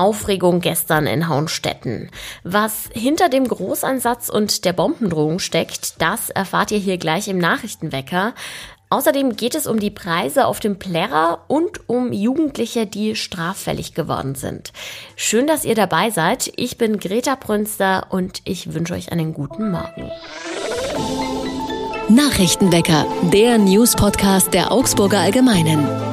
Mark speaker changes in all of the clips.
Speaker 1: Aufregung gestern in Haunstetten. Was hinter dem Großeinsatz und der Bombendrohung steckt, das erfahrt ihr hier gleich im Nachrichtenwecker. Außerdem geht es um die Preise auf dem Plärrer und um Jugendliche, die straffällig geworden sind. Schön, dass ihr dabei seid. Ich bin Greta Brünster und ich wünsche euch einen guten Morgen.
Speaker 2: Nachrichtenwecker, der News-Podcast der Augsburger Allgemeinen.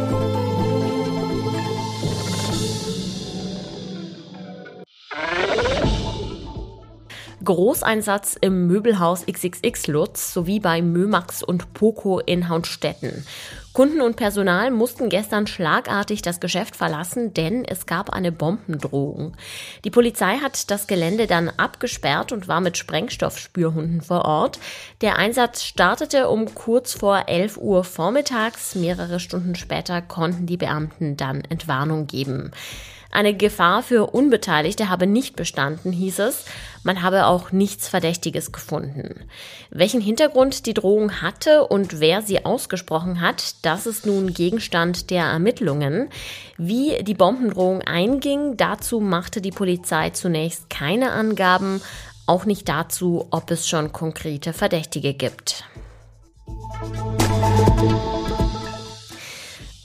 Speaker 1: Großeinsatz im Möbelhaus XXX Lutz sowie bei Mömax und Poco in Haunstetten. Kunden und Personal mussten gestern schlagartig das Geschäft verlassen, denn es gab eine Bombendrohung. Die Polizei hat das Gelände dann abgesperrt und war mit Sprengstoffspürhunden vor Ort. Der Einsatz startete um kurz vor 11 Uhr vormittags. Mehrere Stunden später konnten die Beamten dann Entwarnung geben. Eine Gefahr für Unbeteiligte habe nicht bestanden, hieß es. Man habe auch nichts Verdächtiges gefunden. Welchen Hintergrund die Drohung hatte und wer sie ausgesprochen hat, das ist nun Gegenstand der Ermittlungen. Wie die Bombendrohung einging, dazu machte die Polizei zunächst keine Angaben, auch nicht dazu, ob es schon konkrete Verdächtige gibt.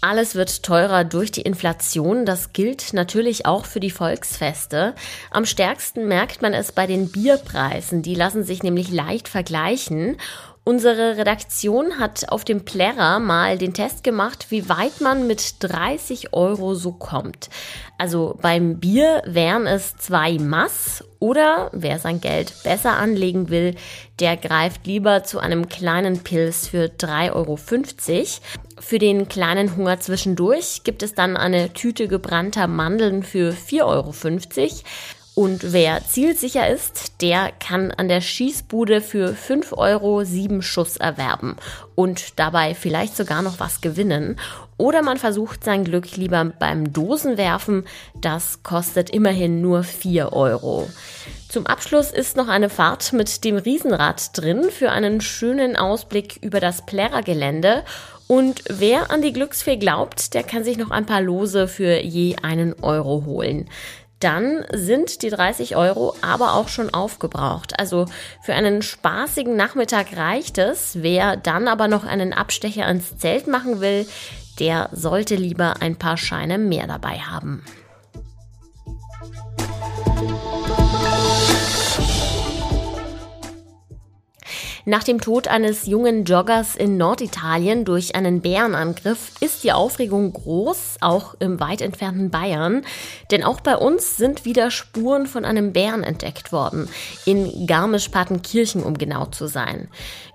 Speaker 1: Alles wird teurer durch die Inflation. Das gilt natürlich auch für die Volksfeste. Am stärksten merkt man es bei den Bierpreisen. Die lassen sich nämlich leicht vergleichen. Unsere Redaktion hat auf dem Plärrer mal den Test gemacht, wie weit man mit 30 Euro so kommt. Also beim Bier wären es zwei Mass oder wer sein Geld besser anlegen will, der greift lieber zu einem kleinen Pilz für 3,50 Euro. Für den kleinen Hunger zwischendurch gibt es dann eine Tüte gebrannter Mandeln für 4,50 Euro. Und wer zielsicher ist, der kann an der Schießbude für 5 Euro sieben Schuss erwerben und dabei vielleicht sogar noch was gewinnen. Oder man versucht sein Glück lieber beim Dosenwerfen. Das kostet immerhin nur 4 Euro. Zum Abschluss ist noch eine Fahrt mit dem Riesenrad drin für einen schönen Ausblick über das Plärrer-Gelände. Und wer an die Glücksfee glaubt, der kann sich noch ein paar Lose für je einen Euro holen dann sind die 30 Euro aber auch schon aufgebraucht. Also für einen spaßigen Nachmittag reicht es. Wer dann aber noch einen Abstecher ins Zelt machen will, der sollte lieber ein paar Scheine mehr dabei haben. Nach dem Tod eines jungen Joggers in Norditalien durch einen Bärenangriff ist die Aufregung groß, auch im weit entfernten Bayern. Denn auch bei uns sind wieder Spuren von einem Bären entdeckt worden. In Garmisch-Partenkirchen, um genau zu sein.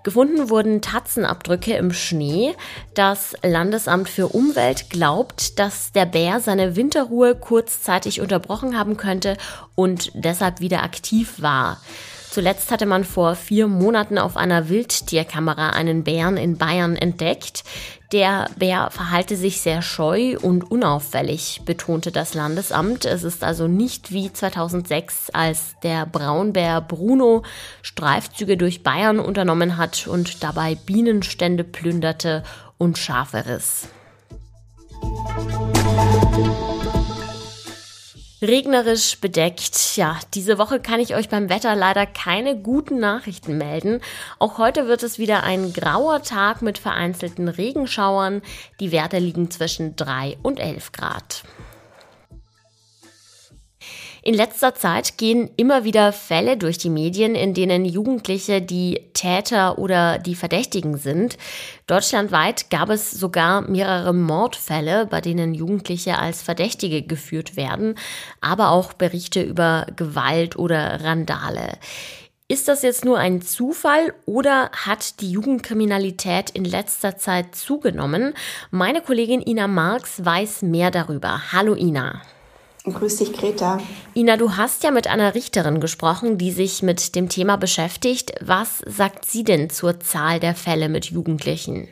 Speaker 1: Gefunden wurden Tatzenabdrücke im Schnee. Das Landesamt für Umwelt glaubt, dass der Bär seine Winterruhe kurzzeitig unterbrochen haben könnte und deshalb wieder aktiv war. Zuletzt hatte man vor vier Monaten auf einer Wildtierkamera einen Bären in Bayern entdeckt. Der Bär verhalte sich sehr scheu und unauffällig, betonte das Landesamt. Es ist also nicht wie 2006, als der Braunbär Bruno Streifzüge durch Bayern unternommen hat und dabei Bienenstände plünderte und Schafe riss. Regnerisch bedeckt. Ja, diese Woche kann ich euch beim Wetter leider keine guten Nachrichten melden. Auch heute wird es wieder ein grauer Tag mit vereinzelten Regenschauern. Die Werte liegen zwischen 3 und 11 Grad. In letzter Zeit gehen immer wieder Fälle durch die Medien, in denen Jugendliche die Täter oder die Verdächtigen sind. Deutschlandweit gab es sogar mehrere Mordfälle, bei denen Jugendliche als Verdächtige geführt werden, aber auch Berichte über Gewalt oder Randale. Ist das jetzt nur ein Zufall oder hat die Jugendkriminalität in letzter Zeit zugenommen? Meine Kollegin Ina Marx weiß mehr darüber. Hallo Ina.
Speaker 3: Grüß dich, Greta.
Speaker 1: Ina, du hast ja mit einer Richterin gesprochen, die sich mit dem Thema beschäftigt. Was sagt sie denn zur Zahl der Fälle mit Jugendlichen?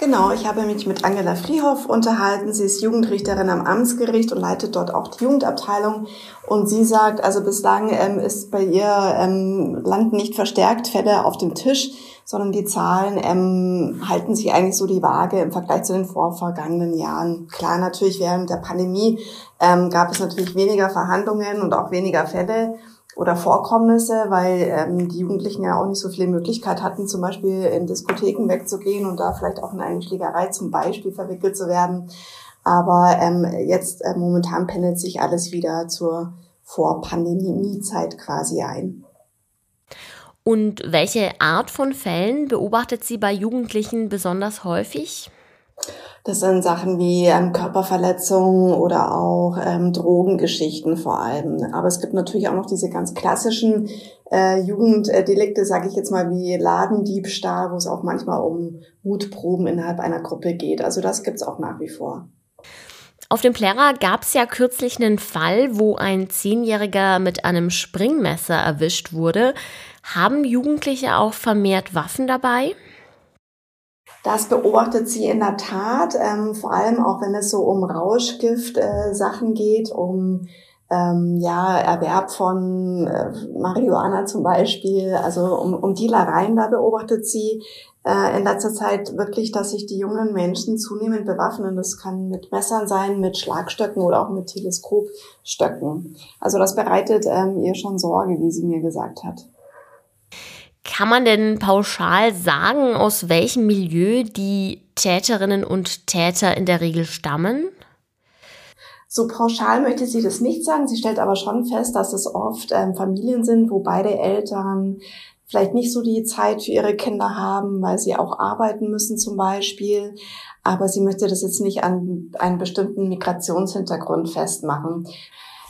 Speaker 3: Genau, ich habe mich mit Angela Friehoff unterhalten. Sie ist Jugendrichterin am Amtsgericht und leitet dort auch die Jugendabteilung. Und sie sagt, also bislang ähm, ist bei ihr ähm, landen nicht verstärkt Fälle auf dem Tisch, sondern die Zahlen ähm, halten sich eigentlich so die Waage im Vergleich zu den vorvergangenen Jahren. Klar, natürlich während der Pandemie ähm, gab es natürlich weniger Verhandlungen und auch weniger Fälle oder Vorkommnisse, weil ähm, die Jugendlichen ja auch nicht so viele Möglichkeiten hatten, zum Beispiel in Diskotheken wegzugehen und da vielleicht auch in eine Schlägerei zum Beispiel verwickelt zu werden. Aber ähm, jetzt äh, momentan pendelt sich alles wieder zur Vor-Pandemie-Zeit quasi ein.
Speaker 1: Und welche Art von Fällen beobachtet sie bei Jugendlichen besonders häufig?
Speaker 3: Das sind Sachen wie ähm, Körperverletzungen oder auch ähm, Drogengeschichten vor allem. Aber es gibt natürlich auch noch diese ganz klassischen äh, Jugenddelikte, sage ich jetzt mal, wie Ladendiebstahl, wo es auch manchmal um Mutproben innerhalb einer Gruppe geht. Also das gibt's auch nach wie vor.
Speaker 1: Auf dem Plärrer gab es ja kürzlich einen Fall, wo ein Zehnjähriger mit einem Springmesser erwischt wurde. Haben Jugendliche auch vermehrt Waffen dabei?
Speaker 3: Das beobachtet sie in der Tat, ähm, vor allem auch wenn es so um Rauschgift-Sachen äh, geht, um ähm, ja, Erwerb von äh, Marihuana zum Beispiel, also um, um Dealereien, da beobachtet sie äh, in letzter Zeit wirklich, dass sich die jungen Menschen zunehmend bewaffnen. Das kann mit Messern sein, mit Schlagstöcken oder auch mit Teleskopstöcken. Also das bereitet ähm, ihr schon Sorge, wie sie mir gesagt hat.
Speaker 1: Kann man denn pauschal sagen, aus welchem Milieu die Täterinnen und Täter in der Regel stammen?
Speaker 3: So pauschal möchte sie das nicht sagen. Sie stellt aber schon fest, dass es oft ähm, Familien sind, wo beide Eltern vielleicht nicht so die Zeit für ihre Kinder haben, weil sie auch arbeiten müssen zum Beispiel. Aber sie möchte das jetzt nicht an einen bestimmten Migrationshintergrund festmachen.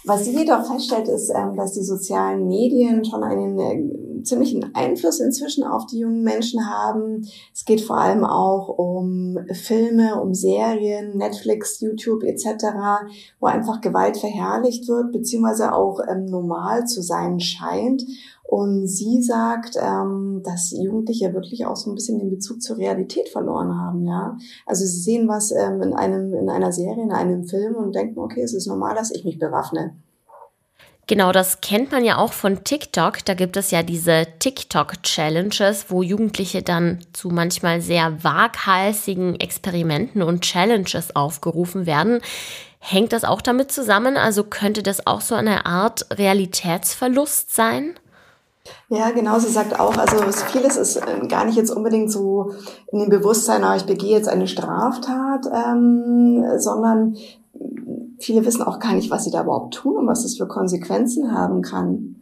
Speaker 3: Was sie jedoch feststellt, ist, ähm, dass die sozialen Medien schon einen äh, ziemlichen Einfluss inzwischen auf die jungen Menschen haben. Es geht vor allem auch um Filme, um Serien, Netflix, YouTube etc., wo einfach Gewalt verherrlicht wird, beziehungsweise auch ähm, normal zu sein scheint. Und sie sagt, ähm, dass Jugendliche wirklich auch so ein bisschen den Bezug zur Realität verloren haben, ja. Also sie sehen was ähm, in einem, in einer Serie, in einem Film und denken, okay, es ist normal, dass ich mich bewaffne.
Speaker 1: Genau, das kennt man ja auch von TikTok. Da gibt es ja diese TikTok-Challenges, wo Jugendliche dann zu manchmal sehr waghalsigen Experimenten und Challenges aufgerufen werden. Hängt das auch damit zusammen? Also könnte das auch so eine Art Realitätsverlust sein?
Speaker 3: Ja, genau. Sie sagt auch, also vieles ist äh, gar nicht jetzt unbedingt so in dem Bewusstsein, ah, ich begehe jetzt eine Straftat, ähm, sondern viele wissen auch gar nicht, was sie da überhaupt tun und was das für Konsequenzen haben kann.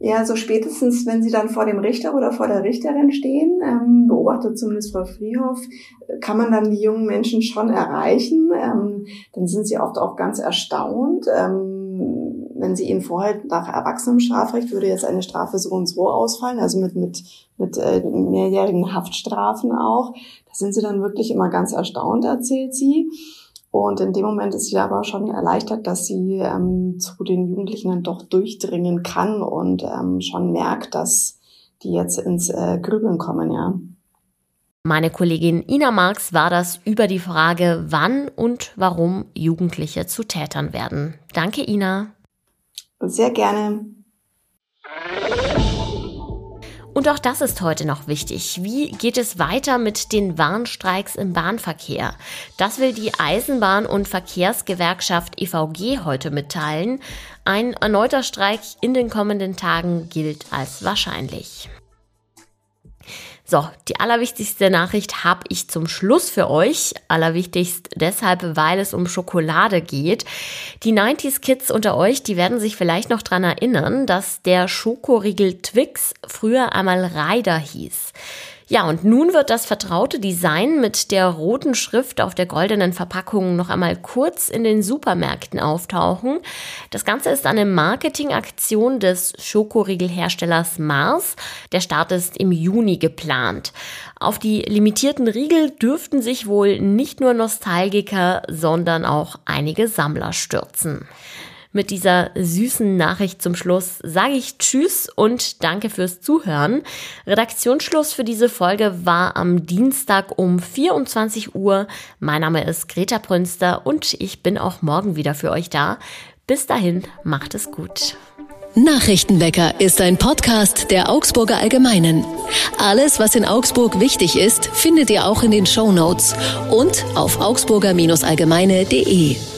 Speaker 3: Ja, so spätestens, wenn sie dann vor dem Richter oder vor der Richterin stehen, ähm, beobachtet zumindest Frau Friehoff, kann man dann die jungen Menschen schon erreichen. Ähm, dann sind sie oft auch ganz erstaunt. Ähm, wenn sie ihnen vorhält, nach Erwachsenenstrafrecht würde jetzt eine Strafe so und so ausfallen, also mit, mit, mit äh, mehrjährigen Haftstrafen auch. Da sind sie dann wirklich immer ganz erstaunt, erzählt sie. Und in dem Moment ist sie aber schon erleichtert, dass sie ähm, zu den Jugendlichen dann doch durchdringen kann und ähm, schon merkt, dass die jetzt ins äh, Grübeln kommen, ja.
Speaker 1: Meine Kollegin Ina Marx war das über die Frage, wann und warum Jugendliche zu Tätern werden. Danke, Ina.
Speaker 3: Sehr gerne.
Speaker 1: Und auch das ist heute noch wichtig. Wie geht es weiter mit den Warnstreiks im Bahnverkehr? Das will die Eisenbahn- und Verkehrsgewerkschaft EVG heute mitteilen. Ein erneuter Streik in den kommenden Tagen gilt als wahrscheinlich. So, die allerwichtigste Nachricht habe ich zum Schluss für euch. Allerwichtigst deshalb, weil es um Schokolade geht. Die 90s Kids unter euch, die werden sich vielleicht noch dran erinnern, dass der Schokoriegel Twix früher einmal Ryder hieß. Ja, und nun wird das vertraute Design mit der roten Schrift auf der goldenen Verpackung noch einmal kurz in den Supermärkten auftauchen. Das Ganze ist eine Marketingaktion des Schokoriegelherstellers Mars. Der Start ist im Juni geplant. Auf die limitierten Riegel dürften sich wohl nicht nur Nostalgiker, sondern auch einige Sammler stürzen. Mit dieser süßen Nachricht zum Schluss sage ich Tschüss und danke fürs Zuhören. Redaktionsschluss für diese Folge war am Dienstag um 24 Uhr. Mein Name ist Greta Prünster und ich bin auch morgen wieder für euch da. Bis dahin, macht es gut.
Speaker 2: Nachrichtenwecker ist ein Podcast der Augsburger Allgemeinen. Alles, was in Augsburg wichtig ist, findet ihr auch in den Show Notes und auf augsburger-allgemeine.de.